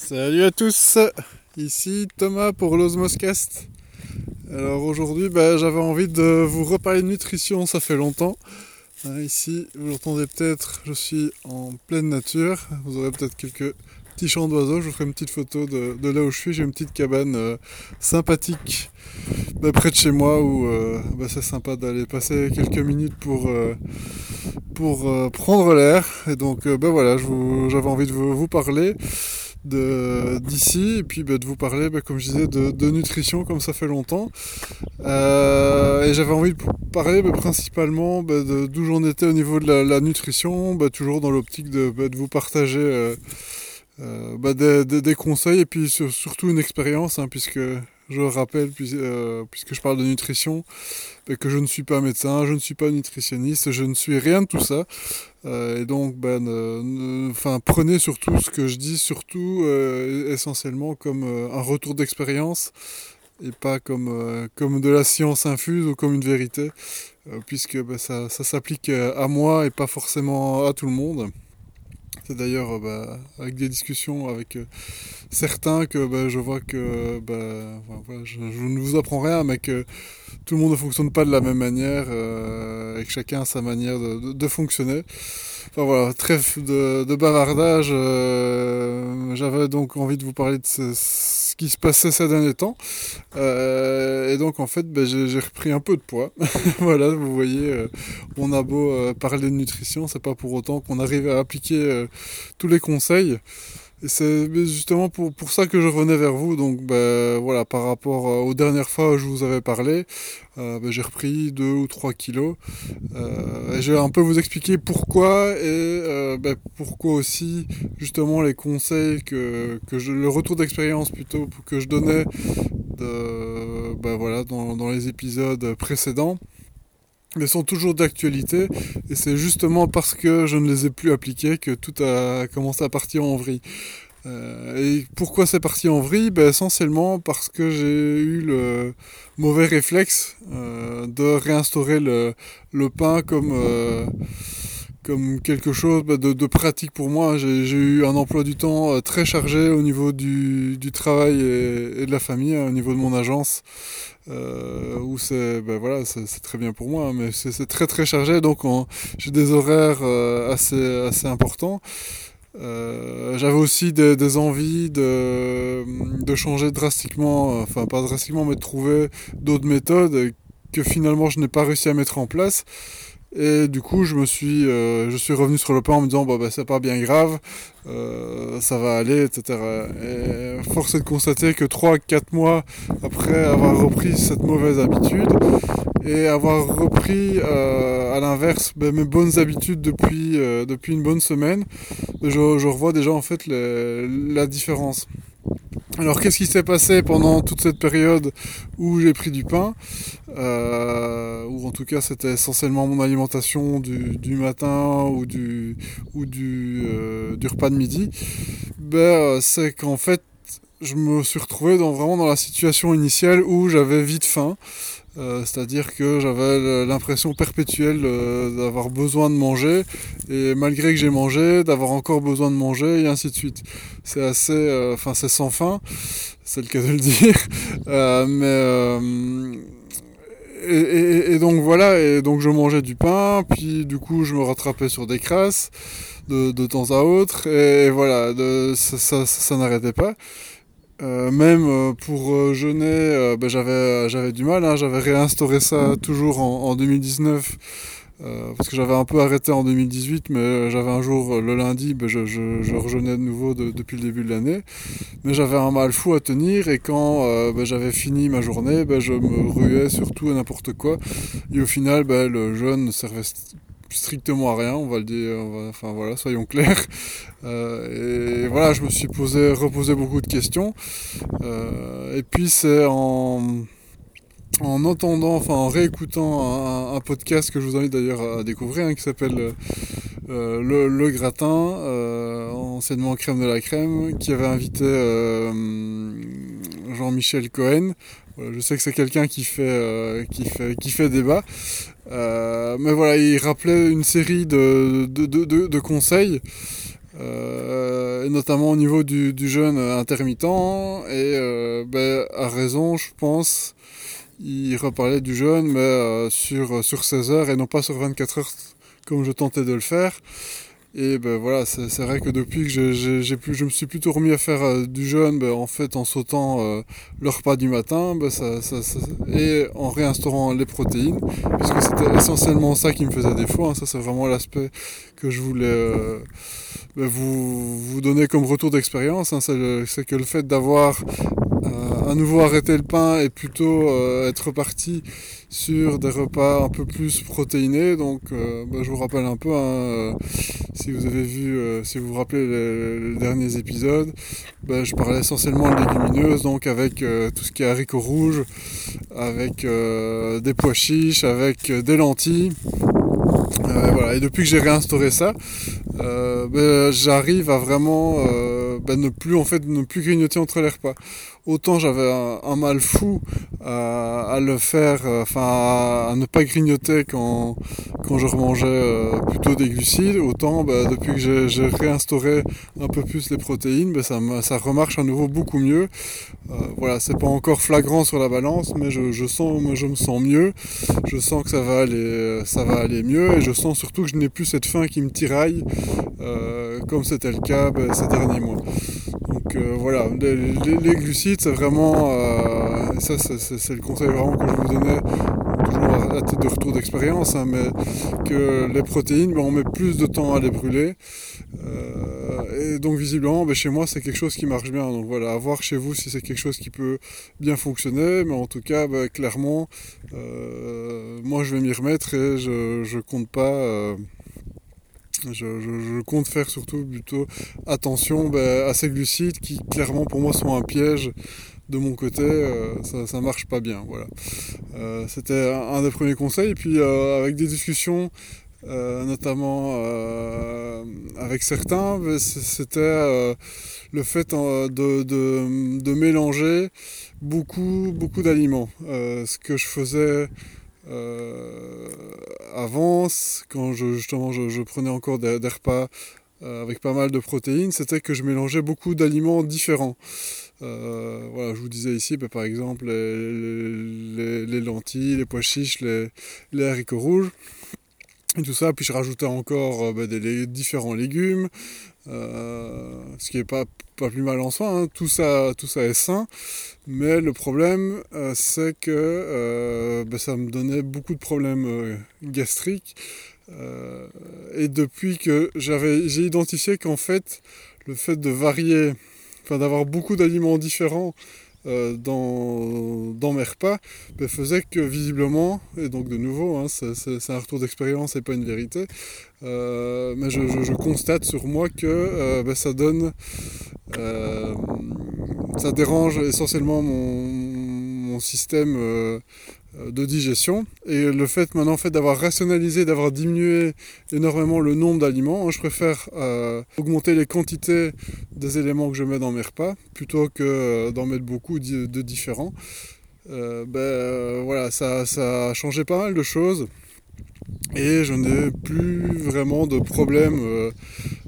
Salut à tous, ici Thomas pour l'Osmoscast. Alors aujourd'hui bah, j'avais envie de vous reparler de nutrition, ça fait longtemps. Hein, ici, vous l'entendez peut-être, je suis en pleine nature. Vous aurez peut-être quelques petits chants d'oiseaux. Je vous ferai une petite photo de, là où je suis. J'ai une petite cabane euh, sympathique bah, près de chez moi où euh, bah, c'est sympa d'aller passer quelques minutes pour, euh, pour prendre l'air. Et donc ben voilà, j'avais envie de vous parler d'ici et puis bah, de vous parler, bah, comme je disais, de, nutrition comme ça fait longtemps. Euh, et j'avais envie de parler bah, principalement d'où j'en étais au niveau de la, nutrition, toujours dans l'optique de, vous partager euh, euh, des, conseils et puis surtout une expérience, hein, puisque je rappelle, euh, puisque je parle de nutrition, ben, que je ne suis pas médecin, je ne suis pas nutritionniste, je ne suis rien de tout ça. Euh, et donc, ben, enfin, prenez surtout ce que je dis, surtout euh, essentiellement comme un retour d'expérience et pas comme, comme de la science infuse ou comme une vérité, puisque ben, ça s'applique à moi et pas forcément à tout le monde. C'est d'ailleurs euh, bah, avec des discussions avec euh, certains que bah, je vois que bah, je, ne vous apprends rien, mais que tout le monde ne fonctionne pas de la même manière euh, et que chacun a sa manière de, fonctionner. Voilà, trêve de, bavardage. J'avais donc envie de vous parler de ce, qui se passait ces derniers temps. Euh, et donc en fait, ben, j'ai repris un peu de poids. voilà, vous voyez, euh, on a beau euh, parler de nutrition, c'est pas pour autant qu'on arrive à appliquer tous les conseils. C'est justement pour, pour, ça que je revenais vers vous. Donc ben, voilà, par rapport aux dernières fois où je vous avais parlé, euh, ben, j'ai repris 2 ou 3 kilos. Euh, je vais un peu vous expliquer pourquoi et euh, ben, pourquoi aussi justement les conseils que, que je, le retour d'expérience plutôt que je donnais de, ben, voilà, dans, dans les épisodes précédents mais sont toujours d'actualité et c'est justement parce que je ne les ai plus appliqués que tout a commencé à partir en vrille. Euh, et pourquoi c'est parti en vrille? Ben, Essentiellement parce que j'ai eu le mauvais réflexe euh, de réinstaurer le, pain comme, euh, comme quelque chose ben, de, pratique pour moi. J'ai eu un emploi du temps très chargé au niveau du, travail et, de la famille, hein, au niveau de mon agence. Euh, où c'est ben voilà c'est très bien pour moi hein, mais c'est très très chargé donc j'ai des horaires assez assez importants euh, j'avais aussi des, envies de, de, changer drastiquement, enfin pas drastiquement, mais de trouver d'autres méthodes que finalement je n'ai pas réussi à mettre en place. Et du coup, je me suis, euh, je suis revenu sur le pain en me disant, bah, c'est pas bien grave, euh, ça va aller, etc. Et force est de constater que 3-4 mois après avoir repris cette mauvaise habitude et avoir repris euh, à l'inverse bah, mes bonnes habitudes depuis, depuis une bonne semaine, je, je revois déjà en fait la différence. Alors qu'est-ce qui s'est passé pendant toute cette période où j'ai pris du pain euh, Ou en tout cas c'était essentiellement mon alimentation du, matin ou du, ou du, euh, repas de midi? Ben, euh, c'est qu'en fait je me suis retrouvé dans, vraiment dans la situation initiale où j'avais vite faim. Euh, c'est-à-dire que j'avais l'impression perpétuelle euh, d'avoir besoin de manger, et malgré que j'ai mangé, d'avoir encore besoin de manger, et ainsi de suite. C'est assez, euh, enfin c'est sans fin, c'est le cas de le dire. mais et, donc voilà, et donc je mangeais du pain, puis du coup je me rattrapais sur des crasses de, de temps à autre, et voilà, ça, ça n'arrêtait pas. Euh, même euh, pour euh, jeûner, ben, j'avais j'avais du mal. Hein, j'avais réinstauré ça toujours en, en 2019 parce que j'avais un peu arrêté en 2018, mais j'avais un jour le lundi, ben, je, je, je rejeûnais de nouveau depuis le début de l'année. Mais j'avais un mal fou à tenir et quand ben, j'avais fini ma journée, ben, je me ruais sur tout et n'importe quoi. Et au final, ben, le jeûne ne servait strictement à rien, on va le dire, enfin voilà, soyons clairs. Euh, et voilà, je me suis posé, reposé beaucoup de questions. Euh, et puis c'est en, en entendant, enfin en réécoutant un, podcast que je vous invite d'ailleurs à découvrir, hein, qui s'appelle euh, le, Gratin, anciennement Crème de la Crème, qui avait invité Jean-Michel Cohen. je sais que c'est quelqu'un qui fait, qui fait, qui fait débat. Euh, mais voilà, il rappelait une série de, de, de, conseils et notamment au niveau du, jeûne intermittent. Et ben, à raison, je pense, il reparlait du jeûne, mais sur, sur 16 heures et non pas sur 24 heures comme je tentais de le faire. Et ben voilà, c'est vrai que depuis que j'ai je me suis plutôt remis à faire euh, du jeûne, ben, en fait en sautant euh, le repas du matin, ben, ça, ça, et en réinstaurant les protéines, puisque c'était essentiellement ça qui me faisait défaut. Hein. ça c'est vraiment l'aspect que je voulais euh, ben, vous, vous donner comme retour d'expérience. Hein. c'est que le fait d'avoir à nouveau arrêter le pain et plutôt euh, être parti sur des repas un peu plus protéinés. Donc euh, bah, je vous rappelle un peu, hein, euh, si vous avez vu, si vous vous rappelez les, derniers épisodes, bah, je parlais essentiellement de légumineuses, donc avec tout ce qui est haricots rouges, avec des pois chiches, avec des lentilles. voilà. Et depuis que j'ai réinstauré ça, bah, j'arrive à vraiment ne plus en fait ne plus grignoter entre les repas autant j'avais un, mal fou à, le faire, euh, enfin à, ne pas grignoter quand, quand je remangeais euh, plutôt des glucides, autant bah, depuis que j'ai réinstauré un peu plus les protéines, bah, ça, remarche à nouveau beaucoup mieux. Euh, voilà, c'est pas encore flagrant sur la balance, mais je, je me sens mieux, je sens que ça va aller, ça va aller mieux, et je sens surtout que je n'ai plus cette faim qui me tiraille, comme c'était le cas bah, ces derniers mois. Donc voilà, les glucides c'est vraiment, euh, ça c'est le conseil vraiment que je vous donnais, toujours à titre de retour d'expérience, hein, mais que les protéines, ben, on met plus de temps à les brûler. Euh, et donc visiblement, ben, chez moi, c'est quelque chose qui marche bien. Donc voilà, à voir chez vous si c'est quelque chose qui peut bien fonctionner, mais en tout cas, ben, clairement, euh, moi je vais m'y remettre et je, je compte pas. Je, compte faire surtout plutôt attention ben, à ces glucides qui clairement pour moi sont un piège de mon côté, euh, ça, ça marche pas bien. Voilà. Euh, c'était un, des premiers conseils. Et puis euh, avec des discussions, notamment avec certains, ben, c'était le fait de, de, mélanger beaucoup, beaucoup d'aliments. ce que je faisais euh, avance, quand je, justement je, prenais encore des, repas euh, avec pas mal de protéines, c'était que je mélangeais beaucoup d'aliments différents. Euh, voilà, je vous disais ici, bah, par exemple, les, lentilles, les pois chiches, les haricots rouges et tout ça. Puis je rajoutais encore bah, des différents légumes, ce qui n'est pas, pas plus mal en soi. Hein. Tout, ça, tout ça est sain. Mais le problème, euh, c'est que euh, ben, ça me donnait beaucoup de problèmes euh, gastriques. et depuis que j'avais, j'ai identifié qu'en fait, le fait de varier, enfin d'avoir beaucoup d'aliments différents dans, dans, mes repas, ben, faisait que visiblement, et donc de nouveau, hein, c'est, un retour d'expérience et pas une vérité, mais je, constate sur moi que ben, ça donne ça dérange essentiellement mon, système euh, de digestion. Et le fait maintenant d'avoir rationalisé, d'avoir diminué énormément le nombre d'aliments, hein, je préfère euh, augmenter les quantités des éléments que je mets dans mes repas plutôt que euh, d'en mettre beaucoup de, différents. ben voilà, ça a changé pas mal de choses et je n'ai plus vraiment de problème, euh,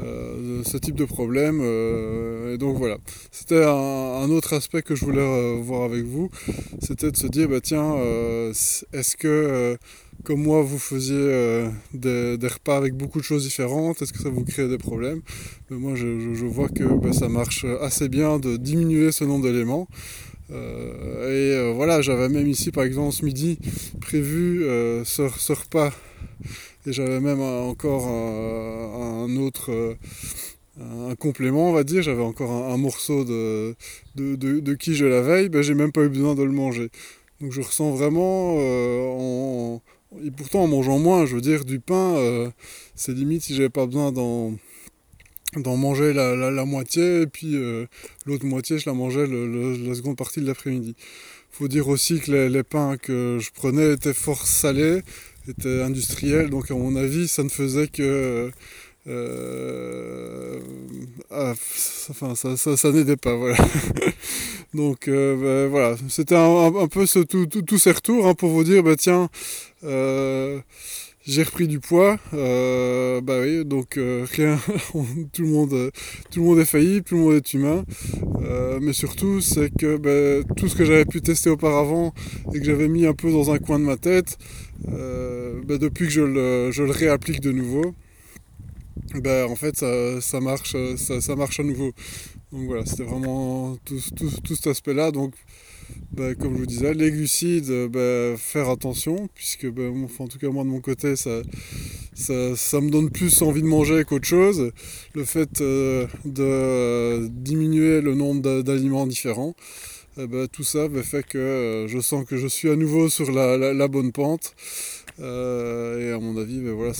euh, ce type de problème. Euh, et donc voilà, c'était un, autre aspect que je voulais voir avec vous, c'était de se dire, bah tiens, est-ce que comme moi vous faisiez des, repas avec beaucoup de choses différentes, est-ce que ça vous crée des problèmes? Moi je, vois que bah, ça marche assez bien de diminuer ce nombre d'éléments. Et voilà, j'avais même ici par exemple ce midi prévu ce repas et j'avais même encore un, autre euh, un complément, on va dire. J'avais encore un, morceau de, de, quiche de la veille. Ben, j'ai même pas eu besoin de le manger. Donc je ressens vraiment, euh, et pourtant en mangeant moins, je veux dire, du pain, euh, c'est limite si j'avais pas besoin d'en d'en manger la, la, moitié et puis l'autre moitié je la mangeais la seconde partie de l'après-midi. Faut dire aussi que les, pains que je prenais étaient fort salés était industriel, donc à mon avis, ça ne faisait que... Euh, ah, enfin, ça, ça, n'aidait pas, voilà. donc euh, ben, voilà, c'était un, peu ce, tous ces retours hein, pour vous dire, bah, tiens, euh, j'ai repris du poids, euh, bah oui, donc euh, rien, tout le monde, tout le monde est faillible, tout le monde est humain, euh, mais surtout c'est que bah, tout ce que j'avais pu tester auparavant et que j'avais mis un peu dans un coin de ma tête, bah, depuis que je le, je le, réapplique de nouveau, bah, en fait ça, ça marche, ça, marche à nouveau. Donc voilà, c'était vraiment tout, tout, tout cet aspect-là. Donc bah, comme je vous disais, les glucides, euh, bah, faire attention, puisque bah, en tout cas moi de mon côté, ça, ça, me donne plus envie de manger qu'autre chose. Le fait euh, de diminuer le nombre d'aliments différents, eh ben, tout ça fait que euh, je sens que je suis à nouveau sur la bonne pente. Et à mon avis, voilà,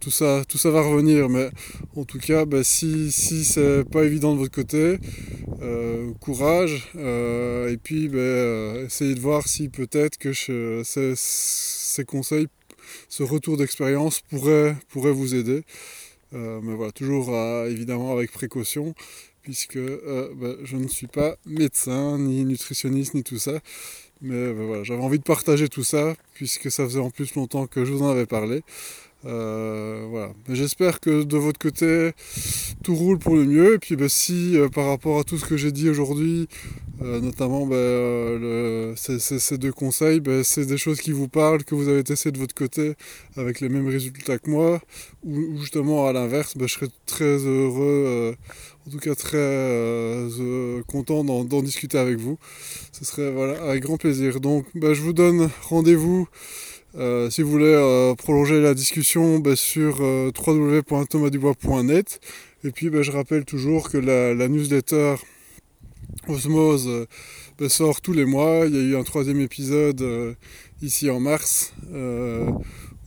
tout, ça, tout ça va revenir. Mais en tout cas, si, si c'est pas évident de votre côté, euh, courage. Euh, et puis, ben, essayez de voir si peut-être que ces, conseils, ce retour d'expérience pourrait, pourrait vous aider. mais voilà, toujours évidemment avec précaution puisque ben, je ne suis pas médecin, ni nutritionniste, ni tout ça. Mais ben voilà, j'avais envie de partager tout ça, puisque ça faisait en plus longtemps que je vous en avais parlé. Euh. J'espère que de votre côté, tout roule pour le mieux. Et puis ben, si euh, par rapport à tout ce que j'ai dit aujourd'hui, euh, notamment ben, le, ces, deux conseils, ben, c'est des choses qui vous parlent, que vous avez testé de votre côté avec les mêmes résultats que moi, ou, justement à l'inverse, je serais très heureux en tout cas très euh, euh, content d'en discuter avec vous. Ce serait voilà, avec grand plaisir. Donc bah, je vous donne rendez-vous euh, si vous voulez prolonger la discussion bah, sur www.thomasdubois.net. Et puis bah, je rappelle toujours que la, newsletter Osmose sort tous les mois. Il y a eu un troisième épisode ici en mars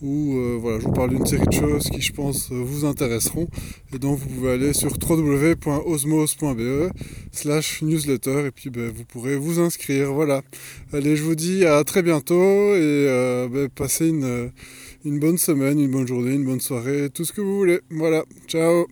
où euh, voilà, je vous parle d'une série de choses qui je pense vous intéresseront. Et donc vous pouvez aller sur www.osmos.be slash newsletter et puis ben, vous pourrez vous inscrire. Voilà. Allez, je vous dis à très bientôt et euh, ben, passez une bonne semaine, une bonne journée, une bonne soirée, tout ce que vous voulez. Voilà, ciao